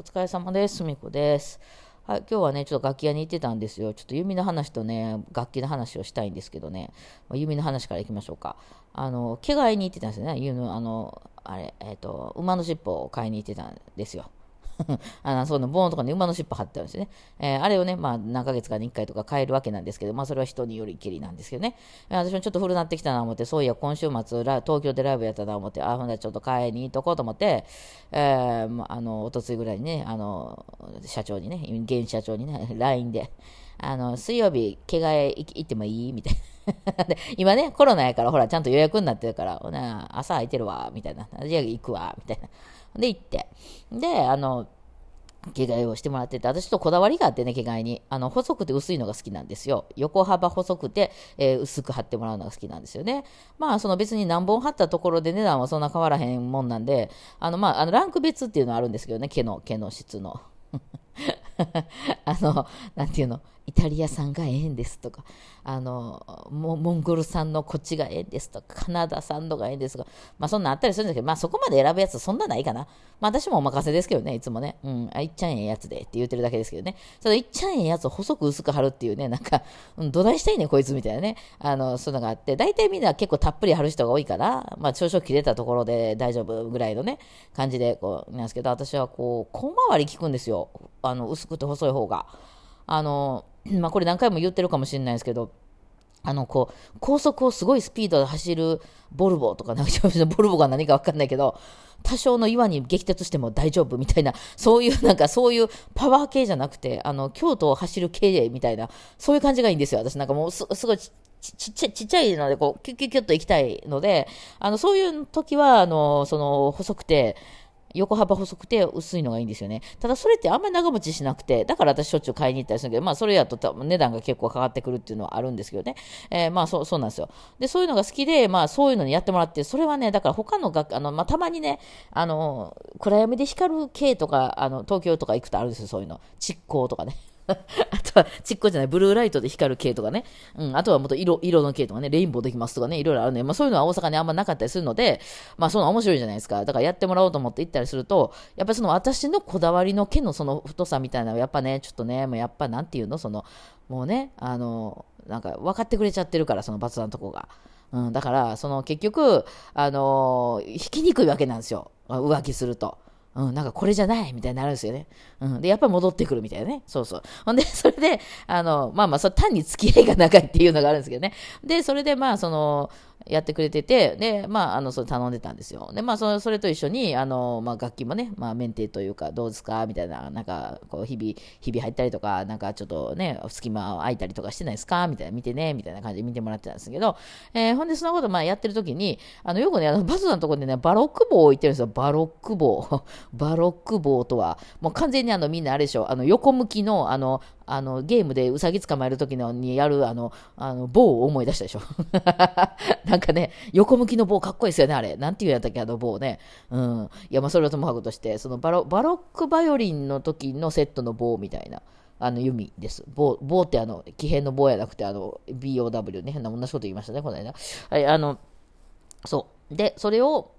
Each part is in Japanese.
お疲れ様です。すみこです。はい、今日はね、ちょっと楽器屋に行ってたんですよ。ちょっと弓の話とね、楽器の話をしたいんですけどね、まあ、弓の話からいきましょうか。あの、毛替えに行ってたんですよね。弓の、あの、あれ、えっ、ー、と、馬の尻尾を買いに行ってたんですよ。あの、その棒のところに馬の尻尾貼ってあるんですね。えー、あれをね、まあ、何ヶ月かに1回とか変えるわけなんですけど、まあ、それは人によりきりなんですけどね。私もちょっと古なってきたな思って、そういや、今週末、東京でライブやったな思って、あ、ほんならちょっと買いに行っとこうと思って、えー、あの、おとついぐらいにね、あの、社長にね、現社長にね、LINE で、あの、水曜日、着替え行ってもいい？みたいな で。今ね、コロナやから、ほら、ちゃんと予約になってるから、朝空いてるわ、みたいな。じゃあ行くわ、みたいな。で、行って。で、あの、着替えをしてもらってて、私ちょっとこだわりがあってね、着替えに。あの、細くて薄いのが好きなんですよ。横幅細くて、えー、薄く貼ってもらうのが好きなんですよね。まあ、その別に何本貼ったところで値段はそんな変わらへんもんなんで、あの、まあ、あの、ランク別っていうのはあるんですけどね、毛の、毛の質の。あの、なんていうの、イタリア産がええんですとか、あの、モンゴル産のこっちがええんですとか、カナダ産のがええんですとか、まあそんなあったりするんですけど、まあそこまで選ぶやつそんなないかな。まあ私もお任せですけどね、いつもね、うん、あ、いっちゃんええやつでって言ってるだけですけどね。そのいっちゃんええやつを細く薄く貼るっていうね、なんか、うん、どないしたいねこいつみたいなね、あの、そういうのがあって、大体みんな結構たっぷり貼る人が多いから、まあ少々切れたところで大丈夫ぐらいのね、感じで、こう、なんですけど、私はこう、小回り効くんですよ。あの、薄くて細い方が。あの、まあ、これ何回も言ってるかもしれないですけど、あの、こう、高速をすごいスピードで走るボルボとか、なんか、ボルボが何かわかんないけど、多少の岩に激突しても大丈夫みたいな、そういう、なんかそういうパワー系じゃなくて、あの、京都を走る系みたいな、そういう感じがいいんですよ。私なんかもうす、すごいちちっちゃい、ちっちゃいので、こう、キュッキュッキュッと行きたいので、あの、そういう時は、あの、その、細くて、横幅細くて薄いのがいいんですよね。ただそれってあんまり長持ちしなくて、だから私しょっちゅう買いに行ったりするけど、まあそれやと値段が結構かかってくるっていうのはあるんですけどね。えー、まあそう、そうなんですよ。で、そういうのが好きで、まあそういうのにやってもらって、それはね、だから他の学、あの、まあたまにね、あの、暗闇で光る系とか、あの、東京とか行くとあるんですよ、そういうの。蓄光とかね。あとは、ちっこじゃない、ブルーライトで光る系とかね。うん、あとはもっと色、色の系とかね、レインボーできますとかね、いろいろあるね。まあそういうのは大阪にあんまなかったりするので、まあそういうの面白いじゃないですか。だからやってもらおうと思って行ったりすると、やっぱりその私のこだわりの毛のその太さみたいな、やっぱね、ちょっとね、もうやっぱなんていうの、その、もうね、あの、なんか分かってくれちゃってるから、そのバツのとこが。うん、だから、その結局、あのー、引きにくいわけなんですよ。浮気すると。うん、なんかこれじゃないみたいになるんですよね。うん。で、やっぱり戻ってくるみたいなね。そうそう。ほんで、それで、あの、まあまあ、そ単に付き合いが長いっていうのがあるんですけどね。で、それでまあ、その、やってくれてて、で、まあ、あの、それ頼んでたんですよ。で、まあ、そそれと一緒に、あの、まあ、楽器もね、まあ、メンテというか、どうですか？みたいな、なんか、こう、日々、日々入ったりとか、なんかちょっとね、隙間空いたりとかしてないですか？みたいな、見てね、みたいな感じで見てもらってたんですけど、えー、ほんで、そのこと、まあ、やってる時に、あの、よくね、あの、バスのところでね、バロック棒を置いてるんですよ。バロック棒。バロック棒とは、もう完全にあの、みんなあれでしょ、あの、横向きの、あの、あの、ゲームでウサギ捕まえるときのにやる、あの、あの、棒を思い出したでしょ。なんかね、横向きの棒かっこいいですよね、あれ。なんていうやったっけ、あの棒ね。うん。いや、まあ、それはともかくとして、そのバロ、バロックバイオリンの時のセットの棒みたいな。あの、弓です。棒、棒ってあの、奇変の棒やなくて、あの、BOW ね。変な同じこと言いましたね、この間。はい、あの、そう。で、それを、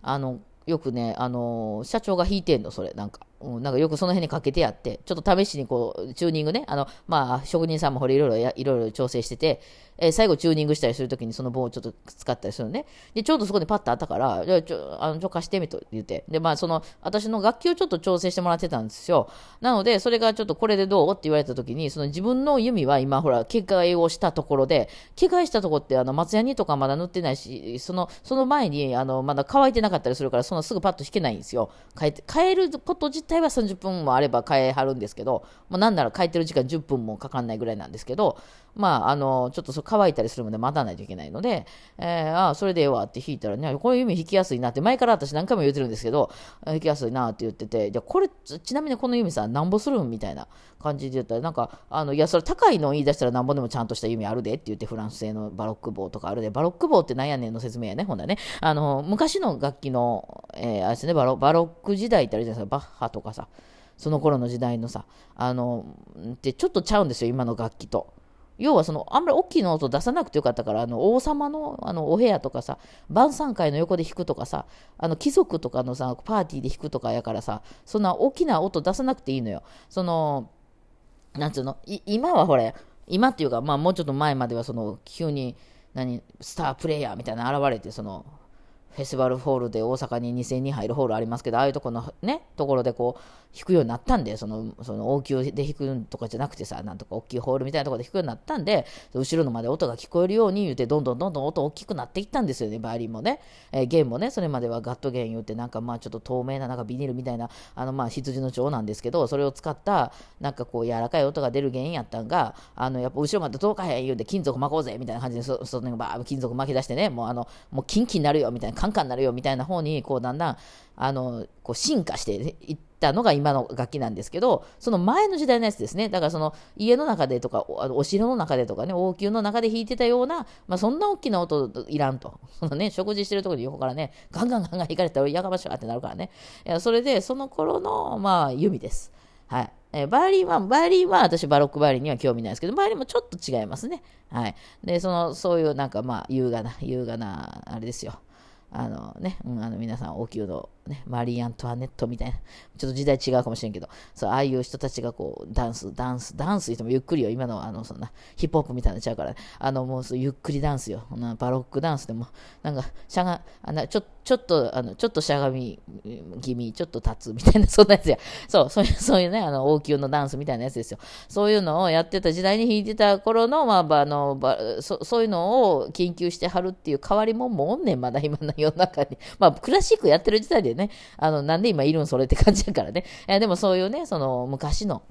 あの、よくね、あの社長が弾いてんの、それ、なんか。うん、なんかよくその辺にかけてやって、ちょっと試しにこう、チューニングね、あの、まあ、職人さんもこれいろいろ、いろいろ調整してて、えー、最後チューニングしたりするときにその棒をちょっと使ったりするのね。で、ちょうどそこにパッとあったから、じゃちょ、あの、ちょ、貸してみと言って。で、まあ、その、私の楽器をちょっと調整してもらってたんですよ。なので、それがちょっとこれでどうって言われたときに、その自分の弓は今、ほら、毛替えをしたところで、毛替えしたとこって、あの、松ヤニとかまだ塗ってないし、その、その前に、あの、まだ乾いてなかったりするから、そのすぐパッと引けないんですよ。変えて、変えること自体は30分もあれば変えはるんですけど、まあ、なんなら変えてる時間10分もかかんないぐらいなんですけど、まあ、あの、ちょっとそ乾いたりするまで待たないといけないので、えー、ああ、それでええわって弾いたらね、こういう弓弾きやすいなって、前から私何回も言ってるんですけど、弾きやすいなって言ってて、じゃこれ、ちなみにこの弓さ、なんぼするんみたいな感じで言ったら、なんか、あの、いや、それ高いの言い出したらなんぼでもちゃんとした弓あるでって言って、フランス製のバロック棒とかあるで、バロック棒ってなんやねんの説明やね、ほんだね。あの、昔の楽器の、えー、あれですねバロ、バロック時代ってあるじゃないですか、バッハとかさ、その頃の時代のさ、あの、ってちょっとちゃうんですよ、今の楽器と。要はその、あんまり大きいの音出さなくてよかったから、あの、王様の、あの、お部屋とかさ、晩餐会の横で弾くとかさ、あの、貴族とかのさ、パーティーで弾くとかやからさ、そんな大きな音出さなくていいのよ。その、なんつうの、今はほれ、今っていうか、まあもうちょっと前まではその、急に、何、スタープレイヤーみたいな現れて、その、フェスティバルホールで大阪に2000人入るホールありますけど、ああいうとこのね、ところでこう、弾くようになったんで、その、その、応急で弾くとかじゃなくてさ、なんとか大きいホールみたいなところで弾くようになったんで、後ろのまで音が聞こえるように言うて、どんどんどんどん音大きくなっていったんですよね、バイオリンもね。えー、弦もね、それまではガット弦言うて、なんかまあちょっと透明ななんかビニールみたいな、あのまあ羊の腸なんですけど、それを使った、なんかこう柔らかい音が出る弦やったんが、あの、やっぱ後ろまで届かへん言うて、金属巻こうぜみたいな感じで、そ、そのバー金属巻き出してね、もうあの、もうキンキンになるよみたいな、カンカンなるよみたいな方に、こうだんだん、あの、こう進化していったのが今の楽器なんですけど、その前の時代のやつですね。だからその家の中でとか、お城の中でとかね、王宮の中で弾いてたような、まあそんな大きな音いらんと。そのね、食事してるところに横からね、ガンガンガンガン弾かれたらやがましいってなるからね。いや、それで、その頃の、まあ、弓です。はい。え、バイオリンは、バイオリンは私バロックバイオリンには興味ないですけど、バイオリンもちょっと違いますね。はい。で、その、そういうなんかまあ、優雅な、優雅な、あれですよ。あのね、うん、あの皆さん、お給料、ね、マリー・アントワネットみたいな、ちょっと時代違うかもしれんけど、そう、ああいう人たちがこう、ダンス、ダンス、ダンス言ってもゆっくりよ、今の、あの、そんな、ヒップホップみたいなちゃうから、あの、もう、ゆっくりダンスよ、なバロックダンスでも、なんか、しゃが、あのちょちょっと、あの、ちょっとしゃがみ気味、ちょっと立つみたいな、そんなやつや。そう、そういう、そういうね、あの、王宮のダンスみたいなやつですよ。そういうのをやってた時代に弾いてた頃の、まあ、あの、ばそそういうのを研究してはるっていう変わりもんもおんねん、まだ今の世の中に。まあ、クラシックやってる時代でね、あの、なんで今いるんそれって感じだからね。えでもそういうね、その、昔の、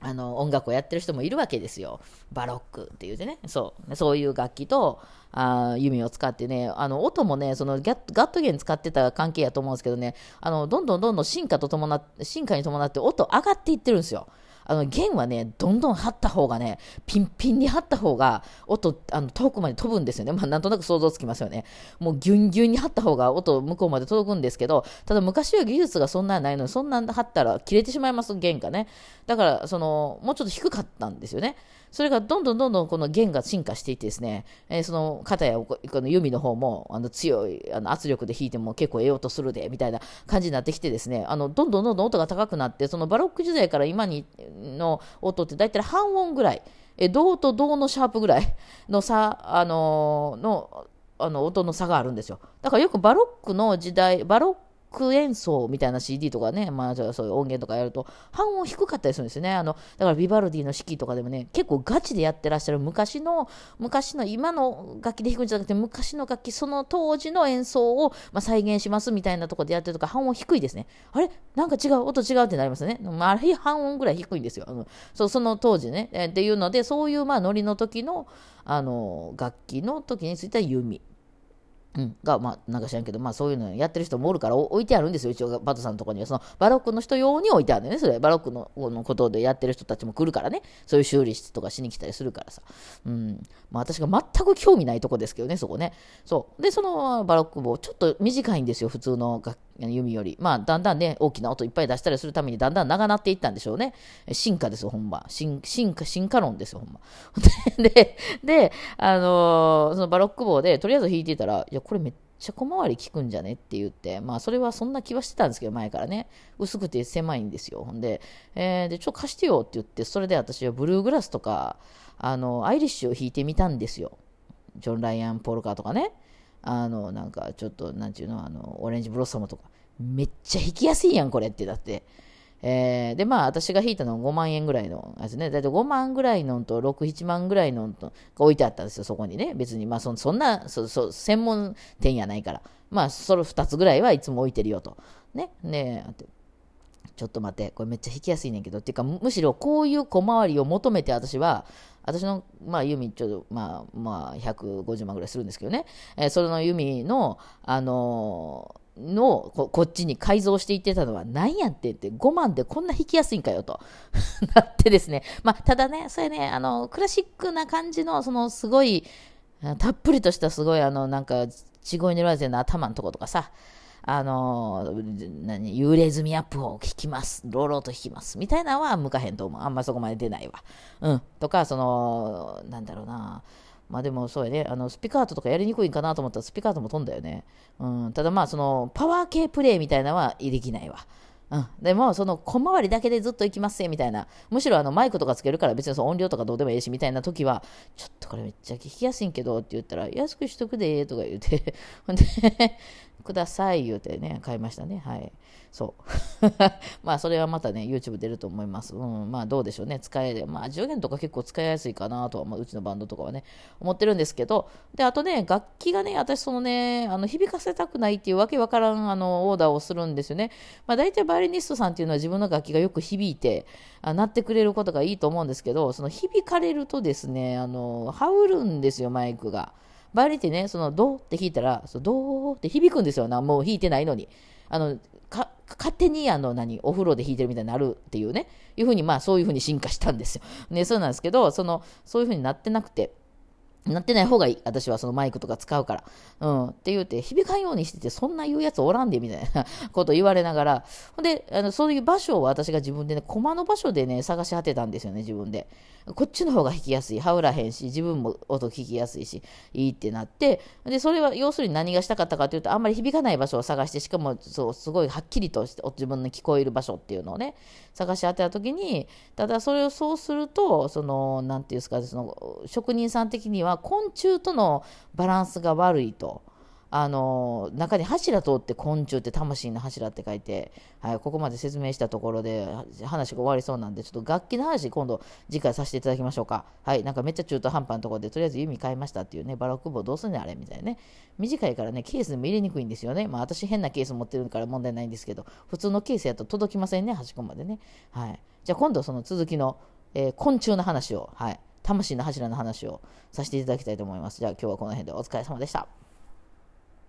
あの、音楽をやってる人もいるわけですよ。バロックって言うてね。そう。そういう楽器と、あ弓を使ってね、あの、音もね、そのガットゲン使ってた関係やと思うんですけどね、あの、どんどんどんどん進化と伴、進化に伴って音上がっていってるんですよ。あの弦はね、どんどん張った方がね、ピンピンに張った方が、音、あの遠くまで飛ぶんですよね。まあ、なんとなく想像つきますよね。もうギュンギュンに張った方が音向こうまで届くんですけど、ただ昔は技術がそんなないのに、そんなん張ったら切れてしまいます、弦がね。だから、その、もうちょっと低かったんですよね。それがどんどんどんどんこの弦が進化していってですね、えー、その肩やこの弓の方もあの強いあの圧力で弾いても結構得ようとするで、みたいな感じになってきてですね、あのどんどんどんどん音が高くなって、そのバロック時代から今にの音って大体半音ぐらい、え銅と銅のシャープぐらいの差、あのー、の、あの音の差があるんですよ。だからよくバロックの時代、バロック演奏みたいな CD とかね、まあ、そういう音源とかやると、半音低かったりするんですよね。あの、だからビバルディの式とかでもね、結構ガチでやってらっしゃる昔の、昔の、今の楽器で弾くんじゃなくて、昔の楽器、その当時の演奏を、まあ、再現しますみたいなところでやってるとか、半音低いですね。あれ？なんか違う、音違うってなりますね。まあ、あれ半音ぐらい低いんですよ。あのそうその当時ね、えー。っていうので、そういうまあノリの時の、あの、楽器の時についた弓。うん、が、まあ、なんか知らんけど、まあ、そういうのやってる人もおるから置いてあるんですよ、一応、バトさんのところには。その、バロックの人用に置いてあるんだよね、それ。バロックののことでやってる人たちも来るからね。そういう修理室とかしに来たりするからさ。うん。まあ、私が全く興味ないとこですけどね、そこね。そう。で、そのバロック棒、ちょっと短いんですよ、普通の楽弓より。まあ、だんだんね、大きな音いっぱい出したりするために、だんだん長なっていったんでしょうね。進化ですよ、ほんま。進進化、進化論ですよ、ほんま。で、で、あのー、そのバロック棒で、とりあえず弾いてたら、いや、これめっちゃ小回り効くんじゃね？って言って、まあ、それはそんな気はしてたんですけど、前からね。薄くて狭いんですよ。ほんで、えー、で、ちょっと貸してよって言って、それで私はブルーグラスとか、あの、アイリッシュを弾いてみたんですよ。ジョン・ライアン・ポルカーとかね。あの、なんか、ちょっと、なんちゅうの、あの、オレンジブロッサムとか。めっちゃ弾きやすいやん、これって。だって。えー、で、まあ、私が弾いたのは5万円ぐらいのやつね。だいたい5万ぐらいのと、6、7万ぐらいのと、置いてあったんですよ、そこにね。別に、まあそ、そんな、そ、そ、専門店やないから。まあ、それ2つぐらいはいつも置いてるよと。ね。ねちょっと待って、これめっちゃ弾きやすいねんけど、っていうか、むしろこういう小回りを求めて私は、私の、まあ、弓、ちょっと、まあ、まあ、150万ぐらいするんですけどね、えー、それの弓の、あのーのここっちに改造していってたのは何やってって5万でこんな弾きやすいんかよと なってですね。まあ、ただね、それね、あの、クラシックな感じの、そのすごい、たっぷりとしたすごいあの、なんか、ちごい塗らの頭のとことかさ、あの、何、幽霊積みアップを弾きます。ローローと弾きます。みたいなのは向かへんと思う。あんまそこまで出ないわ。うん。とか、その、なんだろうな。まあでもそうやね、あのスピカートとかやりにくいんかなと思ったらスピカートも飛んだよね。うん、ただまあそのパワー系プレイみたいなのはできないわ。うん、でも、その小回りだけでずっと行きますみたいな、むしろあのマイクとかつけるから別にその音量とかどうでもいいしみたいな時は、ちょっとこれめっちゃ聞きやすいんけどって言ったら、安くしとくでとか言うて、ほんでください言うてね、買いましたね。はい。そう。まあ、それはまたね、YouTube 出ると思います。うん、まあ、どうでしょうね。使え、まあ、10元とか結構使いやすいかなとは、まあ、うちのバンドとかはね、思ってるんですけど、で、あとね、楽器がね、私、そのね、あの、響かせたくないっていうわけわからん、あの、オーダーをするんですよね。まあ、大体バイオリニストさんっていうのは自分の楽器がよく響いて、あ鳴ってくれることがいいと思うんですけど、その響かれるとですね、あの、ハウるんですよ、マイクが。バイオリンってね、そのドって弾いたら、そドって響くんですよ。なもう弾いてないのに。あの、か、勝手にあの何、お風呂で弾いてるみたいになるっていうね、いうふうに、まあそういうふうに進化したんですよ。ね、そうなんですけど、その、そういうふうになってなくて、なってない方がいい。私はそのマイクとか使うから。うん。って言うて、響かんようにしてて、そんな言うやつおらんで、みたいな こと言われながら。ほんで、あの、そういう場所を私が自分でね、コマの場所でね、探し当てたんですよね、自分で。こっちの方が弾きやすい。羽織らへんし、自分も音聞きやすいし、いいってなって、で、それは要するに何がしたかったかというと、あんまり響かない場所を探して、しかも、そう、すごいはっきりとして自分の聞こえる場所っていうのをね、探し当てたときに、ただそれをそうすると、その、なんていうんですか、その、職人さん的にはは昆虫とのバランスが悪いと。あの中に柱通って昆虫って魂の柱って書いて、はい、ここまで説明したところで話が終わりそうなんでちょっと楽器の話今度次回させていただきましょうか。はいなんかめっちゃ中途半端なところでとりあえず弓買いましたっていうねバラック棒どうすんねんあれみたいなね。短いからねケースでも入れにくいんですよね。まあ私変なケース持ってるから問題ないんですけど普通のケースやと届きませんね端っこまでね。はい。じゃあ今度その続きの、えー、昆虫の話を。はい。魂の柱の話をさせていただきたいと思います。じゃあ今日はこの辺でお疲れ様でした。